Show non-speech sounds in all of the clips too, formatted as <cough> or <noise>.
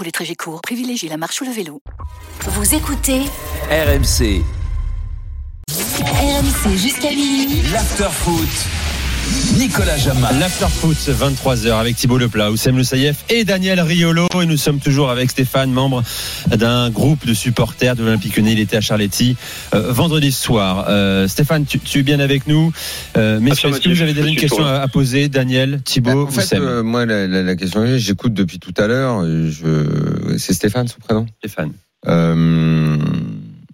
Pour les trajets courts, privilégiez la marche ou le vélo. Vous écoutez RMC, RMC jusqu'à minuit. l'afterfoot. Nicolas Jamal. L'Afterfoot, 23h avec Thibaut Leplat, Oussem Le Saïef et Daniel Riolo. Et nous sommes toujours avec Stéphane, membre d'un groupe de supporters de l'Olympique Lyonnais. Il était à Charletti euh, vendredi soir. Euh, Stéphane, tu, tu es bien avec nous. Euh, messieurs, est-ce que vous avez déjà une question à, à poser Daniel, Thibaut, en fait, Oussem euh, moi, la, la, la question que j'ai, j'écoute depuis tout à l'heure. euh, Je... C'est Stéphane, son prénom? Stéphane.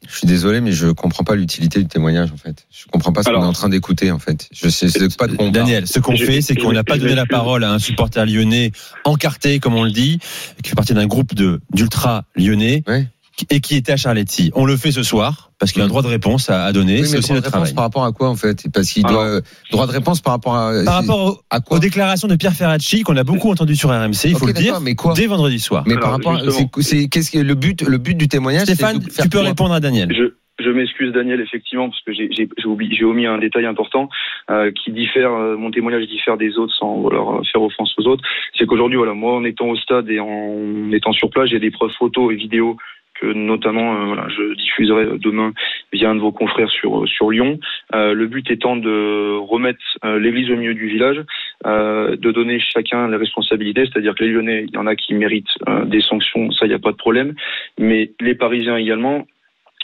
Je suis désolé, mais je comprends pas l'utilité du témoignage, en fait. Je comprends pas ce qu'on est en train d'écouter, en fait. Je sais c'est pas de quoi on parle. Daniel, ce qu'on fait, c'est qu'on n'a pas donné la parole à un supporter lyonnais encarté, comme on le dit, qui fait partie d'un groupe de d'ultra lyonnais Ouais. Et qui était à Charletti. On le fait ce soir parce qu'il y a un droit de réponse à, à donner. Oui, c'est mais aussi droit de notre réponse travail. par rapport à quoi, en fait? Parce qu'il doit. Droit de réponse par rapport à. Par rapport au- à quoi? aux déclarations de Pierre Ferracci qu'on a beaucoup entendu sur RMC, il faut le dire, mais quoi? dès vendredi soir. Mais Alors, par rapport, c'est qu'est-ce que le but, le but du témoignage Stéphane, c'est de faire tu peux répondre à Daniel. Je, je m'excuse Daniel effectivement parce que j'ai omis un détail important euh, qui diffère euh, mon témoignage diffère des autres sans vouloir faire offense aux autres c'est qu'aujourd'hui voilà moi en étant au stade et en étant sur place j'ai des preuves photos et vidéos que notamment euh, voilà, je diffuserai demain via un de vos confrères sur sur Lyon. Euh, le but étant de remettre euh, l'église au milieu du village, euh, de donner chacun les responsabilités, c'est-à-dire que les Lyonnais, il y en a qui méritent euh, des sanctions, ça il n'y a pas de problème, mais les Parisiens également.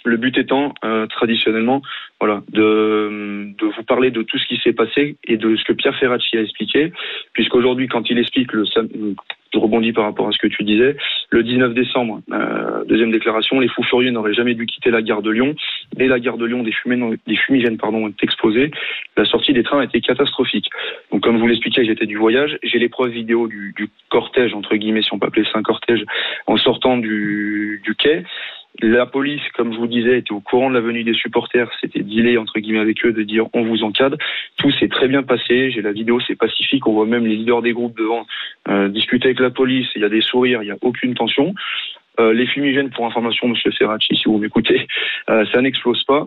Le but étant euh, traditionnellement, voilà, de, de vous parler de tout ce qui s'est passé et de ce que Pierre Ferracci a expliqué, puisqu'aujourd'hui, quand il explique le, je rebondis par rapport à ce que tu disais, le 19 décembre, euh, deuxième déclaration, les fous furieux n'auraient jamais dû quitter la gare de Lyon. Dès la gare de Lyon, des, fumées, des fumigènes pardon, ont explosé. La sortie des trains a été catastrophique. Donc, comme vous l'expliquez, j'étais du voyage. J'ai les preuves vidéo du, du cortège, entre guillemets, si on peut appeler ça un cortège, en sortant du, du quai. La police, comme je vous disais, était au courant de la venue des supporters. C'était dealé, entre guillemets, avec eux de dire on vous encadre. Tout s'est très bien passé. J'ai la vidéo, c'est pacifique. On voit même les leaders des groupes devant euh, discuter avec la police. Il y a des sourires, il n'y a aucune tension. Euh, les fumigènes, pour information, Monsieur Ferracci, si vous m'écoutez, <laughs> euh, ça n'explose pas.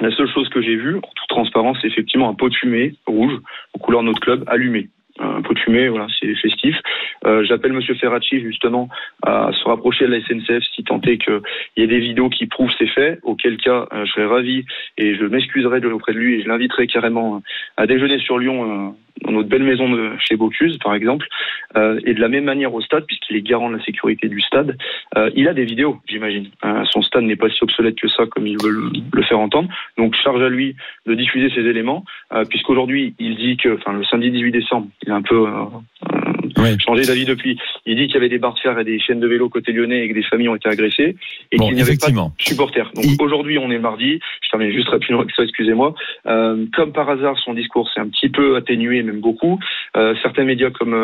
La seule chose que j'ai vue, en toute transparence, c'est effectivement un pot de fumée rouge, aux couleurs de notre club, allumé. Fumée, voilà, c'est festif. Euh, J'appelle Monsieur Ferracci justement à se rapprocher de la SNCF si tant est qu'il y ait des vidéos qui prouvent ces faits, auquel cas euh, je serais ravi et je m'excuserai auprès de lui et je l'inviterai carrément euh, à déjeuner sur Lyon dans notre belle maison de chez Bocuse par exemple. Euh, et de la même manière au stade, puisqu'il est garant de la sécurité du stade, euh, il a des vidéos, j'imagine. Euh, son stade n'est pas si obsolète que ça comme il veut le, faire entendre. Donc charge à lui de diffuser ces éléments, euh, puisqu'aujourd'hui il dit que, enfin le samedi 18 décembre, il a un peu euh, Oui. changé d'avis depuis. Il dit qu'il y avait des barres de fer et des chaînes de vélo côté lyonnais et que des familles ont été agressées et Bon, qu'il n'y avait pas de supporters. Donc Il- aujourd'hui on est mardi. Je termine juste rapidement avec ça, excusez-moi. Euh, comme par hasard, son discours s'est un petit peu atténué, même beaucoup. Euh, certains médias comme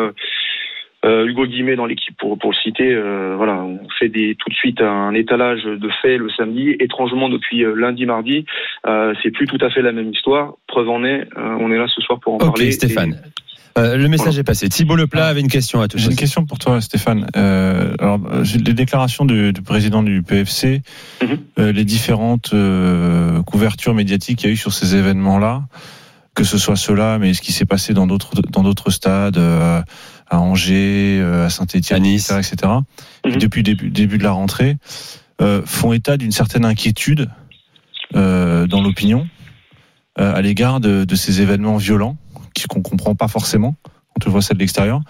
euh, Hugo Guimet dans l'équipe pour, pour le citer, euh, voilà, on fait des, tout de suite un étalage de faits le samedi. Étrangement, depuis lundi, mardi, euh, c'est plus tout à fait la même histoire. Preuve en est, euh, on est là ce soir pour en parler. Stéphane. Euh, le message est passé. Thibaut Leplat avait une question à te J'ai une question pour toi, Stéphane. Euh, alors, j'ai les déclarations du, du président du PFC, Mhm. euh, les différentes euh, couvertures médiatiques qu'il y a eu sur ces événements-là, que ce soit cela, mais ce qui s'est passé dans d'autres dans d'autres stades, euh, à Angers, euh, à Saint-Étienne, Nice. etc., etc. Mhm. Et depuis le début, début de la rentrée, euh, font état d'une certaine inquiétude euh, dans l'opinion euh, à l'égard de, de ces événements violents qu'on comprend pas forcément quand on voit ça de l'extérieur.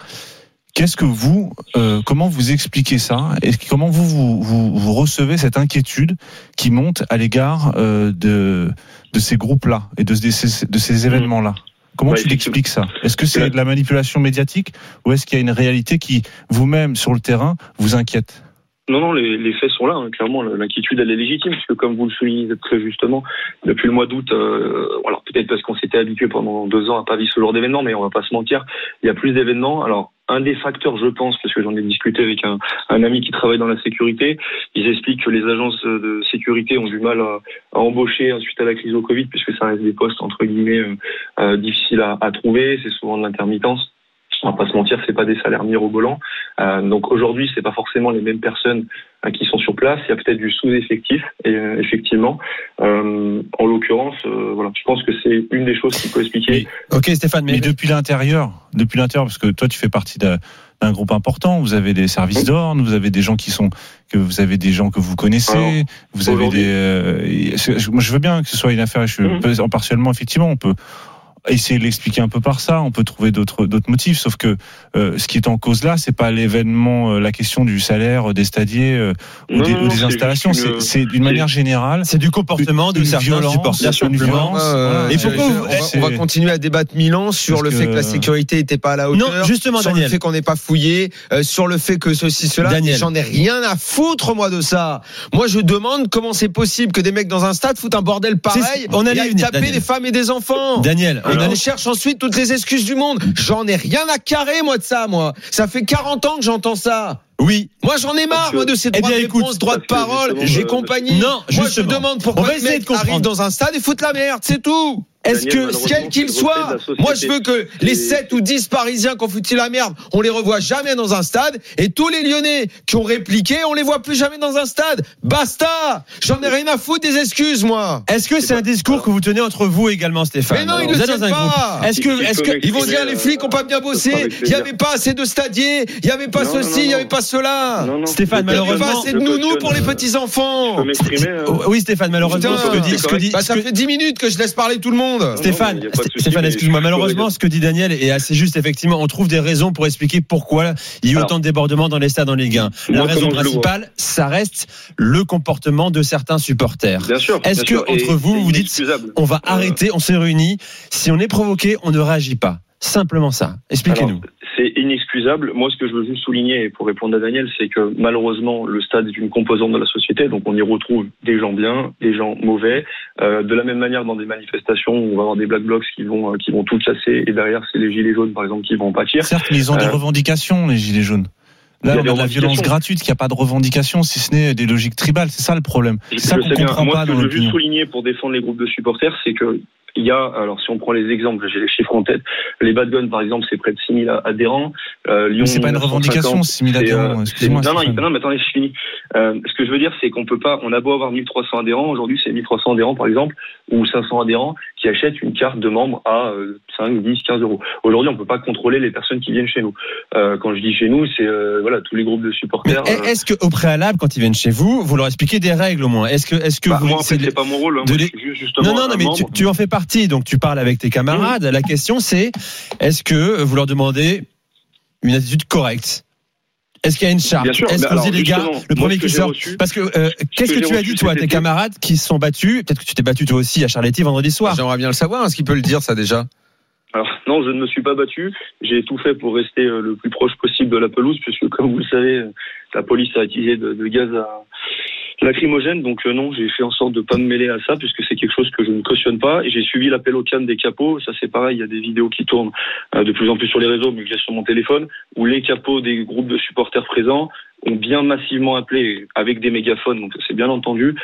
Qu'est-ce que vous, euh, comment vous expliquez ça? Et comment vous vous, vous vous recevez cette inquiétude qui monte à l'égard euh, de de ces groupes-là et de, ces, de ces événements-là? Comment tu l'expliques ça? Est-ce que c'est de la manipulation médiatique ou est-ce qu'il y a une réalité qui vous-même sur le terrain vous inquiète? Non, non, les, les faits sont là. hein. Clairement, l'inquiétude, elle est légitime, puisque comme vous le soulignez très justement, depuis le mois d'août, euh, alors peut-être parce qu'on s'était habitué pendant deux ans à pas vivre ce genre d'événement, mais on va pas se mentir, il y a plus d'événements. Alors, un des facteurs, je pense, parce que j'en ai discuté avec un, un ami qui travaille dans la sécurité, ils expliquent que les agences de sécurité ont du mal à, à embaucher suite à la crise au Covid, puisque ça reste des postes entre guillemets euh, euh, difficiles à, à trouver, c'est souvent de l'intermittence on va pas se mentir, c'est pas des salaires mirobolants. Euh, donc aujourd'hui, c'est pas forcément les mêmes personnes euh, qui sont sur place. Il y a peut-être du sous-effectif, et euh, effectivement. Euh, en l'occurrence, euh, voilà, je pense que c'est une des choses qui peut expliquer. Ok, Stéphane, mais, Mais depuis l'intérieur, depuis l'intérieur, parce que toi, tu fais partie d'un d'un groupe important. Vous avez des services d'ordre, vous avez des gens qui sont, que vous avez des gens que vous connaissez, Alors, vous avez des. euh, moi, je veux bien que ce soit une affaire. Je, Mhm. peux- partiellement, effectivement, on peut essayer de l'expliquer un peu par ça. On peut trouver d'autres d'autres motifs. Sauf que euh, ce qui est en cause là, c'est pas l'événement, euh, la question du salaire des stadiers euh, ou Non, des, ou des installations. C'est c'est d'une manière générale. c'est du comportement de certains violence, supporters. Euh, voilà. Et pourquoi on, on va continuer à débattre mille ans sur Parce le fait que- que la sécurité n'était pas à la hauteur. Non, justement, sur Daniel. le fait qu'on n'est pas fouillé, euh, sur le fait que ceci, cela. J'en ai rien à foutre, moi, de ça. Moi, je demande comment c'est possible que des mecs dans un stade foutent un bordel pareil on allait taper Daniel. des femmes et des enfants. Daniel, Et on a on cherche ensuite toutes les excuses du monde. J'en ai rien à carrer, moi, de ça, moi. Ça fait 40 ans que j'entends ça. oui. Moi, j'en ai marre, que- moi, de ces Eh droits bien, de écoute, réponse, droits de que parole et euh, compagnie. Non, Moi, je justement. demande On pourquoi va essayer de comprendre. arrive dans un stade et fout la merde, c'est tout. Est-ce que malheureusement, Quel qu'il soit, moi je veux que les Et- 7 ou 10 Parisiens qui ont foutu la merde, on les revoit jamais dans un stade, et tous les Lyonnais qui ont répliqué, on les voit plus jamais dans un stade. Basta! J'en ai rien à foutre des excuses, moi. Est-ce que c'est un discours que vous tenez entre vous également, Stéphane? Mais non, ils Vous le êtes tiennent pas. Est-ce que, est-ce que, Ils vont dire les flics ont pas bien euh, bossé, il y plaisir. avait pas assez de stadiers, il y avait pas ceci, il y non, avait pas cela. Non, non, Stéphane, je Il y avait cautionne- pas assez de nounous pour les euh, petits enfants. euh, Oh, Oui, Stéphane, malheureusement, ce que dit, Bah, ça fait 10 minutes que je laisse parler tout le monde. Stéphane, souci, Stéphane, excuse-moi, malheureusement, ce que dit Daniel est assez juste. Effectivement, on trouve des raisons pour expliquer pourquoi il y a eu Alors, autant de débordements dans les stades en Ligue 1. La moi, raison principale, ça reste le comportement de certains supporters. Bien sûr. Est-ce que, sûr, et entre vous, vous dites. On va Euh, arrêter, on s'est réunis. Si on est provoqué, on ne réagit pas? Simplement ça. Expliquez-nous. C'est inexcusable. Moi, ce que je veux juste souligner, et pour répondre à Daniel, c'est que malheureusement, le stade est une composante de la société, donc on y retrouve des gens bien, des gens mauvais. Euh, de la même manière, dans des manifestations, on va avoir des black blocs qui vont euh, qui vont tout casser, et derrière, c'est les gilets jaunes, par exemple, qui vont pâtir. Certes, mais ils ont des Euh, revendications, les Gilets jaunes. il y Là, a on a de la violence gratuite, qu'il n'y a pas de revendications, si ce n'est des logiques tribales. C'est ça le problème. C'est ça je qu'on comprend Moi, pas ce que dans je veux juste souligner pour défendre les groupes de supporters, c'est que il y a, alors si on prend les exemples, j'ai les chiffres en tête, les Bad Guns par exemple, c'est près de 6000 adhérents. Euh, Lyon, c'est pas une 950, revendication, 6000 c'est, adhérents. euh, Excuse-moi. c'est- Non, non, non, mais attendez, je finis. Euh, ce que je veux dire, c'est qu'on peut pas, on a beau avoir 1300 adhérents, aujourd'hui c'est 1300 adhérents par exemple, ou 500 adhérents qui achètent une carte de membre à euh, 5, 10, 15 euros. Aujourd'hui, on peut pas contrôler les personnes qui viennent chez nous. Euh, quand je dis chez nous, c'est euh, voilà tous les groupes de supporters. euh, est-ce que au préalable, quand ils viennent chez vous, vous leur expliquez des règles au moins? Est-ce que, est-ce que bah, vous moi, en fait, c'est- pas mon rôle. hein. de Moi, les- je suis juste justement Non, non, un non, mais tu, en fais partie, donc tu parles avec tes camarades. La question c'est, est-ce que vous leur demandez une attitude correcte? Est-ce qu'il y a une charte? Bien sûr, Est-ce qu'on alors, dit les gars, le premier que qui sort reçu- Parce que euh, qu'est-ce que que j'ai tu as dit toi à tes camarades qui se sont battus? Peut-être que tu t'es battu toi aussi à Charletti vendredi soir. J'aimerais bien le savoir. Est-ce qu'il peut le dire, ça déjà Alors non, je ne me suis pas battu. J'ai tout fait pour rester euh, le plus proche possible de la pelouse, puisque comme vous le savez, euh, la police a utilisé de, de gaz à lacrymogène. Donc euh, non, j'ai fait en sorte de pas me mêler à ça, puisque c'est quelque chose que je ne cautionne pas. Et j'ai suivi l'appel au calme des capots. Ça c'est pareil, il y a des vidéos qui tournent euh, de plus en plus sur les réseaux, mais que j'ai sur mon téléphone, où les capots des groupes de supporters présents ont bien massivement appelé avec des mégaphones. Donc c'est bien entendu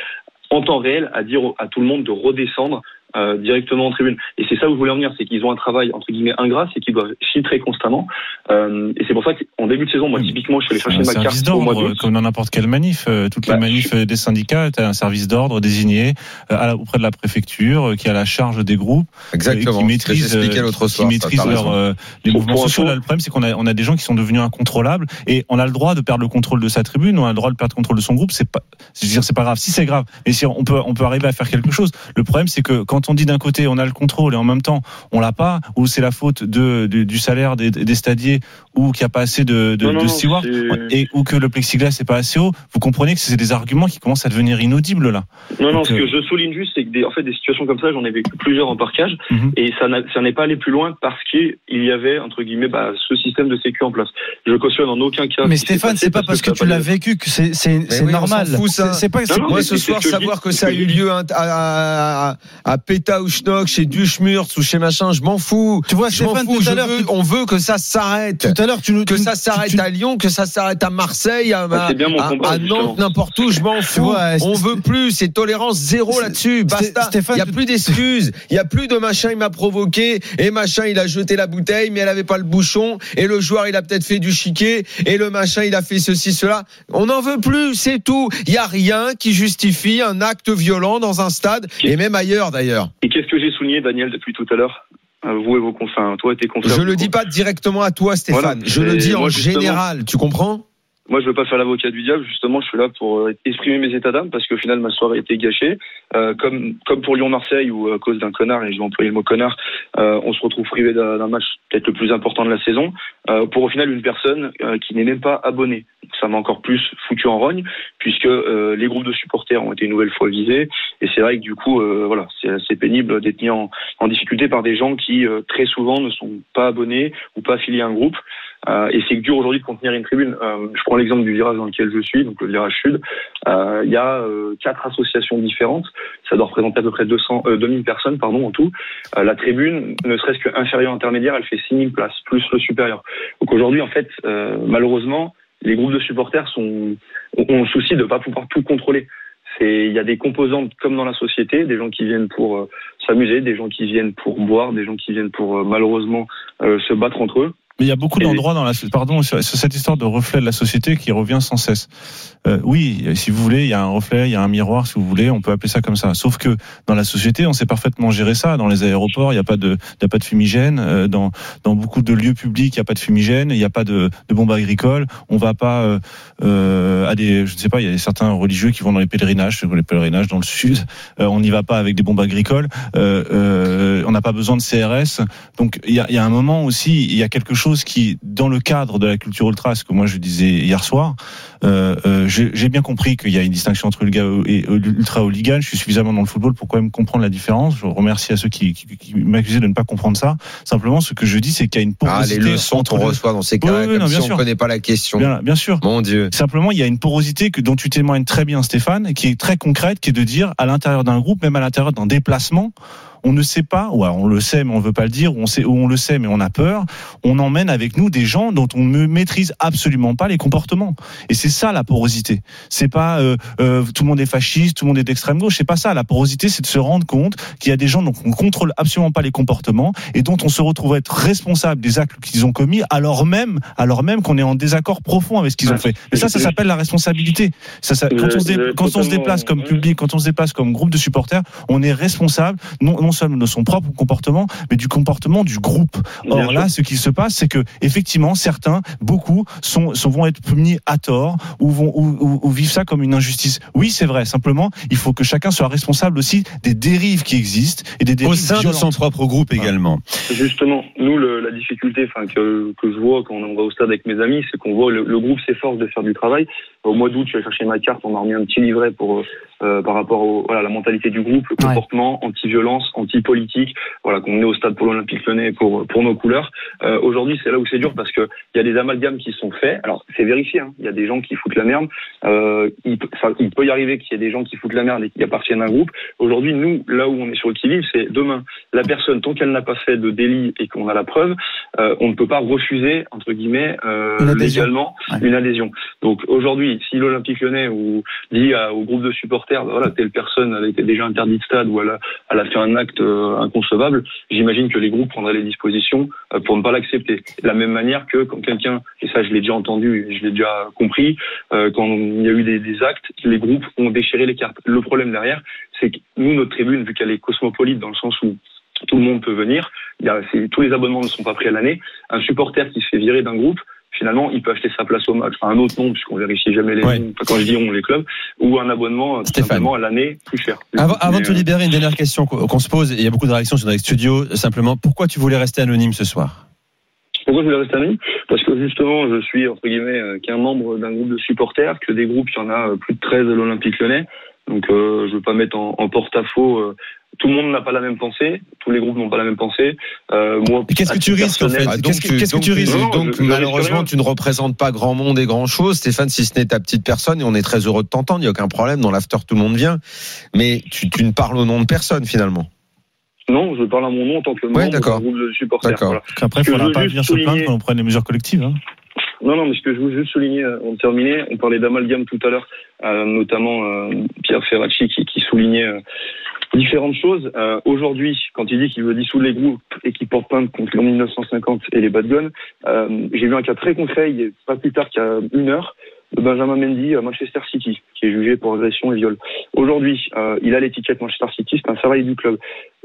en temps réel à dire à tout le monde de redescendre euh, directement en tribune. Et c'est ça où je voulais en venir, c'est qu'ils ont un travail entre guillemets ingrat, c'est qu'ils doivent filtrer constamment. Euh, et c'est pour ça qu'en début de saison, moi typiquement, je suis allé chercher un ma carte service au mois comme dans n'importe quelle manif. Euh, Toutes les Bah, manifs euh, des syndicats, tu as un service d'ordre désigné euh, à auprès de la préfecture euh, qui a la charge des groupes, euh, Exactement. qui euh, l'autre qui soir. maîtrisent t'as leur, euh, les Pour- mouvements sociaux. Là, le problème, c'est qu'on a, on a des gens qui sont devenus incontrôlables et on a le droit de perdre le contrôle de sa tribune, on a le droit de perdre le contrôle de son groupe. C'est pas, je veux dire, c'est pas grave. Si c'est grave, mais si on peut, on peut arriver à faire quelque chose. Le problème, c'est que quand quand on dit d'un côté on a le contrôle et en même temps on l'a pas, ou c'est la faute de, de- du salaire des, des stadiers, ou qu'il n'y a pas assez de, de, Non, non, de non, stewards, et ou que le plexiglas n'est pas assez haut, vous comprenez que c'est des arguments qui commencent à devenir inaudibles là. Non, non, ce euh, que je souligne juste, c'est que des, en fait, des situations comme ça, j'en ai vécu plusieurs en parcage, Mhm. et ça n'est pas allé plus loin parce qu'il y avait, entre guillemets, bah, ce système de sécu en place. Je cautionne en aucun cas. Mais Stéphane, c'est pas parce que tu l'as vécu que c'est oui, normal. C'est- pas. Non, c'est- non, Moi, ce soir, savoir que ça a eu lieu à, à, à, à Péta ou Schnock, chez Duschmurtz ou chez machin, je m'en fous. Tu vois, Je m'en fous. tout Je à l'heure, veux- tu- on veut que ça s'arrête. tout à l'heure, tu nous Que ça s'arrête tu- à Lyon, que ça s'arrête à Marseille, à, Ah, c'est bien mon à- combat, à justement. Nantes, n'importe où, je m'en fous. vois, on veut plus, c'est tolérance zéro là-dessus, basta. Stéphane, il y a plus d'excuses, il y a plus de machin, il m'a provoqué, et machin, il a jeté la bouteille, mais elle avait pas le bouchon, et le joueur, il a peut-être fait du chiquet, et le machin, il a fait ceci, cela. On n'en veut plus, c'est tout. Il y a rien qui justifie un acte violent dans un stade, et même ailleurs d'ailleurs. Et qu'est-ce que j'ai souligné, Daniel, depuis tout à l'heure Euh, Vous et vos confrères, toi et tes confrères. Je le dis pas directement à toi, Stéphane. Voilà. Je le dis en général. Tu comprends? Moi, je veux pas faire l'avocat du diable. Justement, je suis là pour euh, exprimer mes états d'âme parce qu'au final, ma soirée a été gâchée. Euh, comme comme pour Lyon-Marseille où à cause d'un connard et je vais employer le mot connard, euh, on se retrouve privé d'un match peut-être le plus important de la saison euh, pour au final une personne qui n'est même pas abonnée. Ça m'a encore plus foutu en rogne puisque euh, les groupes de supporters ont été une nouvelle fois visés et c'est vrai que du coup, euh, voilà, c'est assez pénible d'être mis en, en difficulté par des gens qui euh, très souvent ne sont pas abonnés ou pas affiliés à un groupe. Euh, et c'est dur aujourd'hui de contenir une tribune. Euh, je prends l'exemple du virage dans lequel je suis, donc le virage sud. Euh, Il y a quatre associations différentes. Ça doit représenter à peu près 200, euh, 2000 personnes pardon, en tout. La tribune, ne serait-ce qu'inférieure intermédiaire, elle fait 6000 places, plus le supérieur. Donc aujourd'hui, en fait, malheureusement, les groupes de supporters sont, ont, le souci de ne pas pouvoir tout contrôler. Il y a des composantes comme dans la société, des gens qui viennent pour euh, s'amuser, des gens qui viennent pour boire, des gens qui viennent pour euh, malheureusement euh, se battre entre eux. Mais il y a beaucoup d'endroits dans la pardon sur, cette histoire de reflet de la société qui revient sans cesse. Euh, oui, si vous voulez, il y a un reflet, il y a un miroir, si vous voulez, on peut appeler ça comme ça. Sauf que dans la société, on sait parfaitement gérer ça. Dans les aéroports, il n'y a pas de, il y a pas de fumigène. Euh, Dans dans beaucoup de lieux publics, il n'y a pas de fumigène. Il n'y a pas de, de bombes agricoles. On va pas euh, euh, à des, je ne sais pas, il y a certains religieux qui vont dans les pèlerinages, les pèlerinages dans le sud. Euh, on n'y va pas avec des bombes agricoles. Euh, euh, on n'a pas besoin de CRS. Donc il y a, il y a un moment aussi, il y a quelque chose qui, dans le cadre de la culture ultra, ce que moi je disais hier soir, euh, euh, j'ai bien compris qu'il y a une distinction entre ultra et ultra hooligan. Je suis suffisamment dans le football pour quand même comprendre la différence. Je remercie à ceux qui, qui, qui m'accusaient de ne pas comprendre ça. Simplement, ce que je dis, c'est qu'il y a une Ah, les porosité leçons entre qu'on reçoit dans ces Oui, cas-là, oui, non, si bien on sûr. connaît pas la question. Bien, bien sûr. Mon Dieu. Simplement, il y a une porosité que dont tu témoignes très bien, Stéphane, qui est très concrète, qui est de dire à l'intérieur d'un groupe, même à l'intérieur d'un déplacement, on ne sait pas, ou alors on le sait mais on veut pas le dire, ou on sait, ou on le sait mais on a peur. On emmène avec nous des gens dont on ne maîtrise absolument pas les comportements. Et c'est ça la porosité. C'est pas euh, euh, tout le monde est fasciste, tout le monde est d'extrême gauche. C'est pas ça. La porosité, c'est de se rendre compte qu'il y a des gens dont on contrôle absolument pas les comportements et dont on se retrouve à être responsable des actes qu'ils ont commis, alors même, alors même qu'on est en désaccord profond avec ce qu'ils ont fait. Et ça, ça s'appelle la responsabilité. Ça, ça, quand, on se, dé- Je- je- quand on se totalement, déplace comme public, quand on se déplace comme groupe de supporters, on est responsable non, non seulement de son propre comportement, mais du comportement du groupe. Or là, ce qui se passe, c'est que effectivement, certains, beaucoup, sont, sont vont être punis à tort ou vont ou, ou- ou vivent ça comme une injustice. Oui, c'est vrai. Simplement, il faut que chacun soit responsable aussi des dérives qui existent et des dérives Au sein de violentes. son propre groupe également. Justement, nous, le- la difficulté enfin, que, que je vois quand on va au stade avec mes amis, c'est qu'on voit le, le groupe s'efforce de faire du travail. Au mois d'août, je vais chercher ma carte, on m'a remis un petit livret pour euh, euh, par rapport au, voilà, la mentalité du groupe, le Ouais. comportement anti-violence, anti-politique, voilà, qu'on est au stade pour l'Olympique Lyonnais pour, pour nos couleurs. Euh, Aujourd'hui, c'est là où c'est dur parce que il y a des amalgames qui sont faits. Alors, c'est vérifié, hein. il y a des gens qui foutent la merde. Euh, il, peut- enfin, il peut y arriver qu'il y ait des gens qui foutent la merde et qui appartiennent à un groupe. Aujourd'hui, nous, là où on est sur le qui-vive, c'est demain, la personne, tant qu'elle n'a pas fait de délit et qu'on a la preuve, euh, on ne peut pas refuser, entre guillemets, Une légalement Ouais. une adhésion. Donc aujourd'hui, si l'Olympique lyonnais ou dit à- au groupe de supporters, bah, voilà, telle personne elle était déjà interdite de stade ou elle a, elle a fait un acte euh, inconcevable, j'imagine que les groupes prendraient les dispositions euh, pour ne pas l'accepter. De la même manière que quand quelqu'un, et ça je l'ai déjà entendu, je l'ai déjà compris, euh, quand il y a eu des, des actes, les groupes ont déchiré les cartes. Le problème derrière, c'est que nous, notre tribune, vu qu'elle est cosmopolite dans le sens où tout le monde peut venir, il y a, tous les abonnements ne sont pas pris à l'année, un supporter qui se fait virer d'un groupe finalement, il peut acheter sa place au match à un autre nom, puisqu'on vérifie jamais les Ouais. noms, enfin, quand je dis on, les clubs, ou un abonnement, Stéphane. simplement, à l'année, plus cher. Avant, avant de te euh, libérer, une dernière question qu'on se pose, et il y a beaucoup de réactions sur notre studio, simplement, pourquoi tu voulais rester anonyme ce soir? Pourquoi je voulais rester anonyme? Parce que justement, je suis entre guillemets euh, qu'un membre d'un groupe de supporters, que des groupes, il y en a euh, plus de 13 à l'Olympique Lyonnais. Donc, euh, je veux pas mettre en, en porte-à-faux. euh, tout le monde n'a pas la même pensée. Tous les groupes n'ont pas la même pensée. Euh, moi, qu'est-ce que tu risques, en fait Ah, Qu'est-ce que- qu'est-ce que tu risques Non, donc je- je risque malheureusement tu ne représentes pas grand monde et grand chose Stéphane si ce n'est ta petite personne et on est très heureux de t'entendre il n'y a aucun problème dans l'after tout le monde vient mais tu, tu ne parles au nom de personne finalement Non, je parle à mon nom en tant que membre Ouais, d'un groupe de supporters. D'accord. Voilà. Après, il faudra pas venir se plaindre quand on prenne les mesures collectives. Hein. Non, non, mais ce que je veux juste souligner, euh, on terminer, on parlait d'amalgame tout à l'heure, euh, notamment euh, Pierre Ferracci qui, qui soulignait euh, différentes choses. Euh, Aujourd'hui, quand il dit qu'il veut dissoudre les groupes et qu'il porte plainte contre les 1950 et les bad guns, euh, j'ai vu un cas très concret, il pas plus tard a une heure, de Benjamin Mendy à Manchester City, qui est jugé pour agression et viol. Aujourd'hui, euh, il a l'étiquette Manchester City, c'est un salarié du club.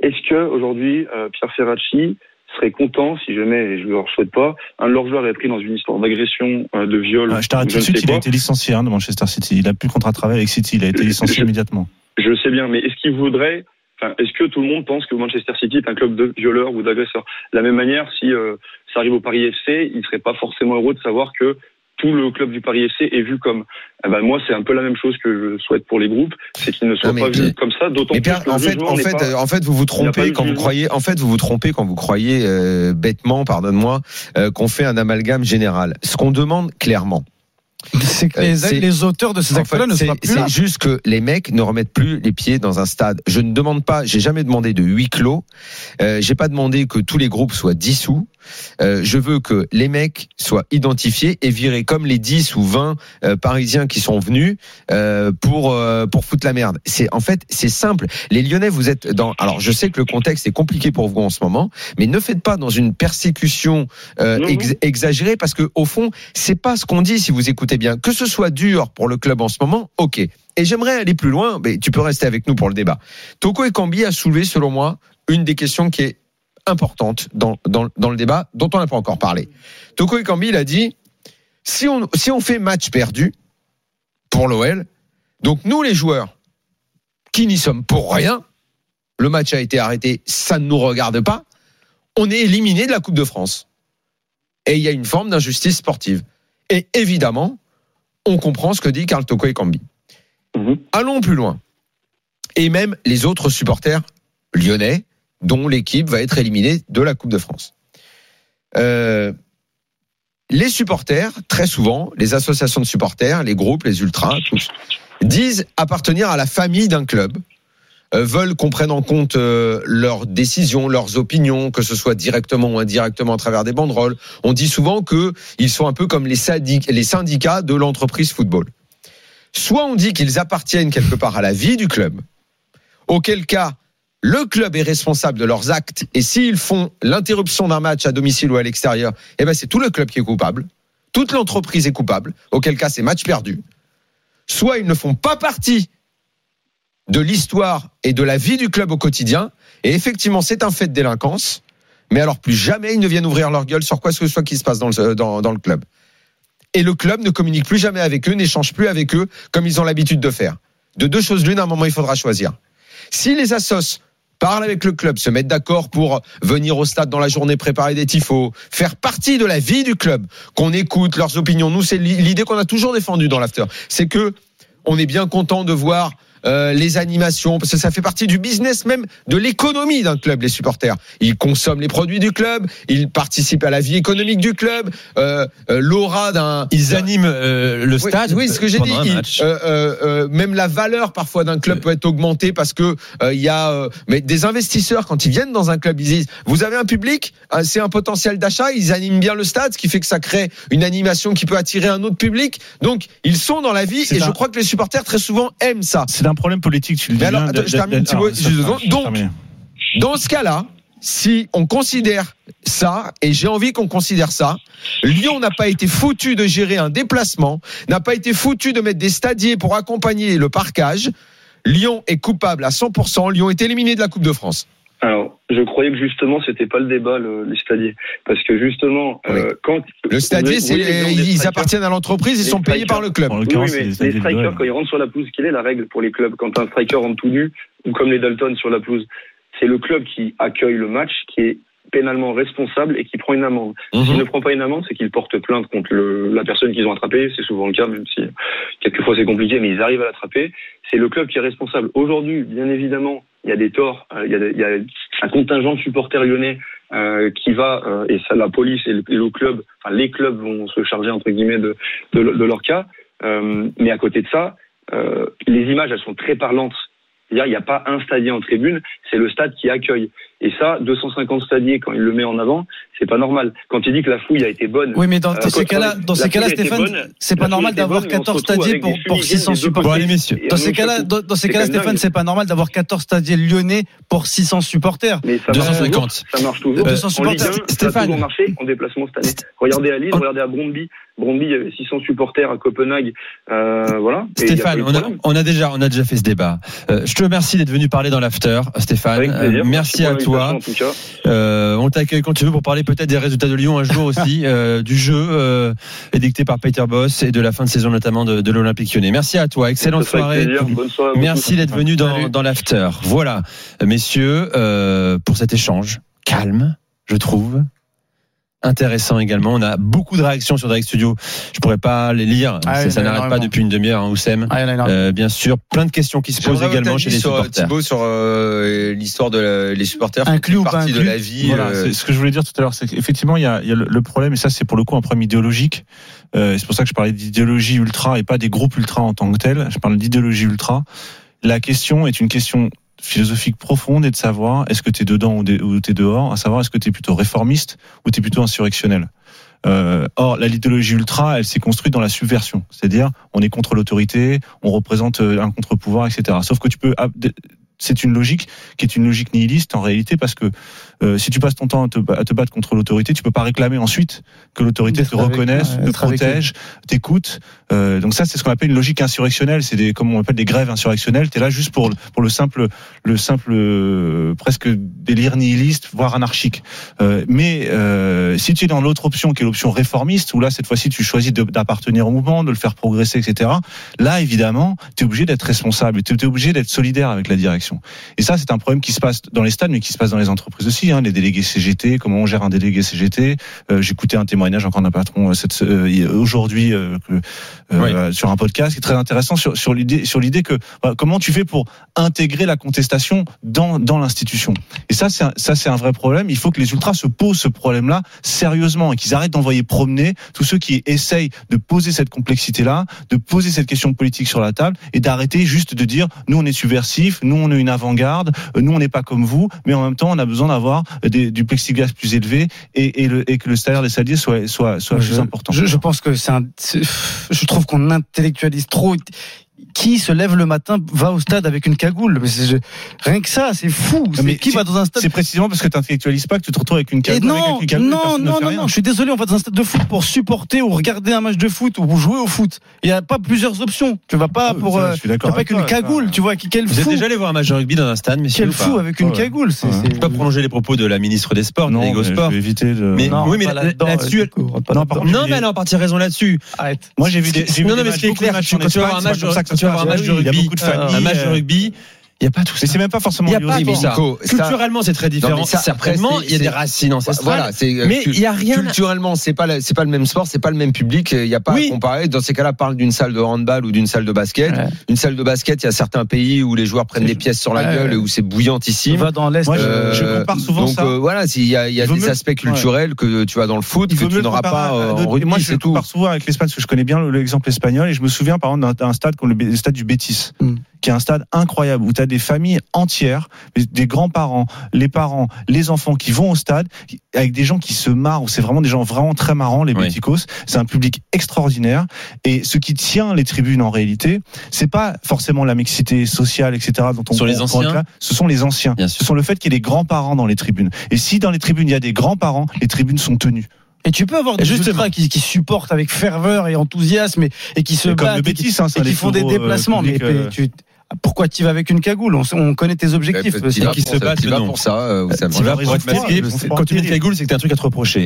Est-ce que aujourd'hui, euh, Pierre Ferracci serait content si jamais, et je ne leur souhaite pas, un de leurs joueurs est pris dans une histoire d'agression, euh, de viol, Ah, je t'arrête ou tout de suite, il a été licencié hein, de Manchester City. Il a plus de contrat de travail avec City, il a été licencié Je- immédiatement. Je sais bien, mais est-ce qu'il voudrait Enfin, est-ce que tout le monde pense que Manchester City est un club de violeurs ou d'agresseurs? De la même manière, si euh, ça arrive au Paris FC, il serait pas forcément heureux de savoir que tout le club du Paris FC est vu comme. Eh ben, moi, c'est un peu la même chose que je souhaite pour les groupes, c'est qu'ils ne soient Non, pas vus comme ça, d'autant plus que en le fait, joueur en n'est fait, pas- en fait, vous vous il n'y a pas trompez eu quand de vous jugement. croyez, en fait, vous vous trompez quand vous croyez euh, bêtement, pardonne-moi, euh, qu'on fait un amalgame général. Ce qu'on demande clairement, C'est que Euh, les, auteurs de ces actes-là ne sont plus c'est juste que les mecs ne remettent plus les pieds dans un stade. Je ne demande pas, j'ai jamais demandé de huis clos. Euh, j'ai pas demandé que tous les groupes soient dissous. Euh, je veux que les mecs soient identifiés et virés comme les 10 ou 20 euh, Parisiens qui sont venus euh, pour pour foutre la merde. C'est en fait c'est simple. Les Lyonnais, vous êtes dans. Alors je sais que le contexte est compliqué pour vous en ce moment, mais ne faites pas dans une persécution ex- non. exagérée parce que au fond c'est pas ce qu'on dit si vous écoutez bien. Que ce soit dur pour le club en ce moment, ok. Et j'aimerais aller plus loin, mais tu peux rester avec nous pour le débat. Toko Ekambi a soulevé, selon moi, une des questions qui est importante dans, dans, dans le débat, dont on n'a pas encore parlé. Toko Ekambi, il a dit, si on, si on fait match perdu pour l'OL, donc nous les joueurs, qui n'y sommes pour rien, le match a été arrêté, ça ne nous regarde pas, on est éliminé de la Coupe de France. Et il y a une forme d'injustice sportive. Et évidemment, on comprend ce que dit Karl Toko Ekambi. Mhm. Allons plus loin. Et même les autres supporters lyonnais, dont l'équipe va être éliminée de la Coupe de France. Euh, les supporters, très souvent, les associations de supporters, les groupes, les ultras, tous, disent appartenir à la famille d'un club, euh, veulent qu'on prenne en compte euh, leurs décisions, leurs opinions, que ce soit directement ou indirectement à travers des banderoles. On dit souvent que ils sont un peu comme les syndicats de l'entreprise football. Soit on dit qu'ils appartiennent quelque part à la vie du club, auquel cas le club est responsable de leurs actes et s'ils font l'interruption d'un match à domicile ou à l'extérieur, eh ben c'est tout le club qui est coupable, toute l'entreprise est coupable, auquel cas c'est match perdu. Soit ils ne font pas partie de l'histoire et de la vie du club au quotidien et effectivement c'est un fait de délinquance, mais alors plus jamais ils ne viennent ouvrir leur gueule sur quoi que ce soit qui se passe dans le, club. Et le club ne communique plus jamais avec eux, n'échange plus avec eux comme ils ont l'habitude de faire. De deux choses l'une, à un moment il faudra choisir. Si les parlent avec le club, se mettent d'accord pour venir au stade dans la journée, préparer des tifos, faire partie de la vie du club, qu'on écoute leurs opinions. Nous, c'est l'idée qu'on a toujours défendue dans l'after. C'est que on est bien content de voir euh, les animations, parce que ça fait partie du business même de l'économie d'un club, les supporters. Ils consomment les produits du club, ils participent à la vie économique du club, euh, euh, l'aura d'un... Ils animent euh, le stade Oui, ce que j'ai dit. euh, euh, euh, même la valeur parfois d'un club peut être augmentée parce que euh, il y a euh, mais des investisseurs quand ils viennent dans un club, ils disent vous avez un public, c'est un potentiel d'achat, ils animent bien le stade, ce qui fait que ça crée une animation qui peut attirer un autre public. Donc ils sont dans la vie et un- je crois que les supporters très souvent aiment ça. C'est un problème politique, tu le dis alors, attends, je termine, Thibaut, juste deux je Donc. Dans ce cas-là, si on considère ça, et j'ai envie qu'on considère ça, Lyon n'a pas été foutu de gérer un déplacement, n'a pas été foutu de mettre des stadiers pour accompagner le parquage. Lyon est coupable à 100%. Lyon est éliminé de la Coupe de France. Alors, je croyais que justement, c'était pas le débat, le- les stadiers. Parce que justement, euh, quand. Le stadier, Oui, ils strikers. appartiennent à l'entreprise, ils sont payés par le club. Oui, mais les les strikers, quand ils rentrent sur la pelouse, quelle est la règle pour les clubs Quand un striker rentre tout nu, ou comme les Dalton sur la pelouse, c'est le club qui accueille le match, qui est pénalement responsable et qui prend une amende. S'il ne prend pas une amende, c'est qu'il porte plainte contre le- la personne qu'ils ont attrapée. C'est souvent le cas, même si quelquefois c'est compliqué, mais ils arrivent à l'attraper. C'est le club qui est responsable. Aujourd'hui, bien évidemment, il y a des torts. euh, Il y a, des- il y a un contingent de supporters lyonnais euh, qui va, euh, et ça, la police et le, et le club, enfin les clubs vont se charger entre guillemets de, de, de leur cas. Euh, mais à côté de ça, les images, elles sont très parlantes. Il n'y a pas un stadier en tribune, c'est le stade qui accueille. Et ça, 250 stadiers, quand il le met en avant, c'est pas normal. Quand il dit que la fouille a été bonne, Oui, mais dans Euh, ces cas-là, dans ces cas-là, Stéphane, c'est pas normal d'avoir bonne, mais on se 14 retrouve stadiers pour, pour fumigènes 600 des deux supporters. Bon, allez, messieurs. Dans ces cas-là, dans, dans ces cas-là, Stéphane, c'est pas normal d'avoir 14 stadiers lyonnais pour 600 supporters. Mais ça marche 250. toujours. Ça marche toujours. Euh, 200 en Ligue 1, supporters. ça a Stéphane. toujours marché en déplacement cette année. Regardez à Lille, regardez à Brondby. Brondby, il y avait 600 supporters à Copenhague. Euh, voilà. Stéphane, on a, problème. on a déjà, on a déjà fait ce débat. Euh, je te remercie d'être venu parler dans l'after, Stéphane. Merci à toi. L'invitation, En tout cas. Euh, on t'accueille quand tu veux pour parler peut-être des résultats de Lyon un jour aussi, <laughs> euh, du jeu euh, édicté par Peter Boss et de la fin de saison notamment de, de l'Olympique Lyonnais. Merci à toi, excellente soirée. Merci d'être venu dans, l'after. Voilà, messieurs, euh, pour cet échange calme, je trouve. Intéressant également. On a beaucoup de réactions sur Direct Studio. Je pourrais pas les lire. Ah ça n'arrête pas depuis une demi-heure, hein, Oussem. Ah, il y en a énormément. Euh, bien sûr, plein de questions qui se posent également chez les sur, supporters. Thibaut sur euh, l'histoire de la- les supporters Inclus ou pas de la vie. Voilà, euh, ce que je voulais dire tout à l'heure, c'est qu'effectivement, il y a, y a le, le problème, et ça, c'est pour le coup un problème idéologique. Euh, c'est pour ça que je parlais d'idéologie ultra et pas des groupes ultra en tant que tels. Je parle d'idéologie ultra. La question est une question philosophique profonde et de savoir est-ce que tu es dedans ou, tu es dehors, à savoir est-ce que tu es plutôt réformiste ou tu es plutôt insurrectionnel? Euh, or, la l'idéologie ultra, elle s'est construite dans la subversion, c'est-à-dire on est contre l'autorité, on représente euh, un contre-pouvoir, etc. Sauf que tu peux, c'est une logique qui est une logique nihiliste en réalité parce que euh, si tu passes ton temps à te, à te battre contre l'autorité, tu peux pas réclamer ensuite que l'autorité te reconnaisse, te protège, t'écoute. Euh, donc ça, c'est ce qu'on appelle une logique insurrectionnelle. C'est des, comme on appelle des grèves insurrectionnelles. T'es là juste pour pour le simple, le simple euh, presque délire nihiliste, voire anarchique. Euh, mais euh, si tu es dans l'autre option, qui est l'option réformiste, où là cette fois-ci tu choisis d'appartenir au mouvement, de le faire progresser, etc. Là, évidemment, tu es obligé d'être responsable, tu es obligé d'être solidaire avec la direction. Et ça, c'est un problème qui se passe dans les stades, mais qui se passe dans les entreprises aussi. Hein, les délégués CGT, comment on gère un délégué CGT. Euh, J'écoutais un témoignage encore d'un patron euh, cette- euh, aujourd'hui euh, sur un podcast qui est très intéressant sur, sur l'idée sur l'idée que voilà, comment tu fais pour intégrer la contestation dans dans l'institution? Et ça, c'est ça c'est un vrai problème. Il faut que les ultras se posent ce problème-là sérieusement et qu'ils arrêtent d'envoyer promener tous ceux qui essayent de poser cette complexité-là, de poser cette question politique sur la table et d'arrêter juste de dire nous on est subversif, nous on est une avant-garde, euh, nous on n'est pas comme vous, mais en même temps on a besoin d'avoir du plexiglas plus élevé et, et, le, et que le salaire des salariés soit soit soit plus important. Je, je pense que c'est un. c'est- Je trouve qu'on intellectualise trop. Qui se lève le matin va au stade avec une cagoule Mais c'est- je- Rien que ça, c'est fou. Mais qui va dans un stade C'est précisément parce que tu n'intellectualises pas que tu te retrouves avec une Et cagoule. non, avec une cagoule, non, ne non, non, je suis désolé, on va dans un stade de foot pour supporter ou regarder un match de foot ou jouer au foot. Il n'y a pas plusieurs options. Tu vas pas Ah, pour. ça, euh, je suis d'accord pas avec une toi, cagoule, tu vois, qui- quel Vous êtes fou. déjà allé voir un match de rugby dans un stade, messieurs Quel pas fou avec une Ouais. cagoule. c'est- Ouais. c'est- Je vais pas prolonger les propos de la ministre des Sports, Non, mais je Sport. vais éviter de. Mais- Non, oui, mais là-dessus- Non, mais elle est en partie raison là-dessus. Arrête. Moi, j'ai vu des. Non, mais ce qui est clair, quand tu vas voir un match un match de un match rugby, il n'y a pas tout ça. Mais c'est même pas forcément Il y a pas ça. Culturellement, c'est très différent. Non, mais ça, Certainement, il y a des racines ancestrales. Voilà, c'est mais il y a rien. culturellement, c'est pas c'est pas le même sport, c'est pas le même public. Il y a pas Oui. à comparer. Dans ces cas-là, parle d'une salle de handball ou d'une salle de basket. Ouais. Une salle de basket, il y a certains pays où les joueurs prennent des pièces sur la Ouais. gueule et où c'est bouillantissime. Va dans l'Est. Moi, je- euh, je compare souvent donc ça. euh, voilà, s'il y a, il y a des mieux- aspects culturels que tu as dans le foot Il que tu n'auras pas euh, en rugby, Moi, je compare souvent avec l'Espagne parce que je connais bien l'exemple espagnol et je me souviens par exemple d'un stade comme le, stade du Bétis, Mm. Qui est un stade incroyable où tu as des familles entières, des- grands-parents, les parents, les enfants qui vont au stade avec des gens qui se marrent, où c'est vraiment des gens vraiment très marrants, les Oui. C'est un public extraordinaire et ce qui tient les tribunes en réalité, c'est pas forcément la mixité sociale, etc. dont on sont les anciens réclame. ce sont les anciens. Ce sont le fait qu'il y ait des grands-parents dans les tribunes. Et si dans les tribunes il y a des grands-parents, les tribunes sont tenues. Et tu peux avoir des ultras qui, qui supportent avec ferveur et enthousiasme et, et qui se Et comme battent et qui, hein, et qui font des euh, déplacements. mais euh, tu, Pourquoi tu vas avec une cagoule on, connaît tes objectifs. Qui va qui pour se ça, battent tu vas pour ça, euh, c'est Quand tu mets une cagoule, c'est que t'as un truc à te reprocher.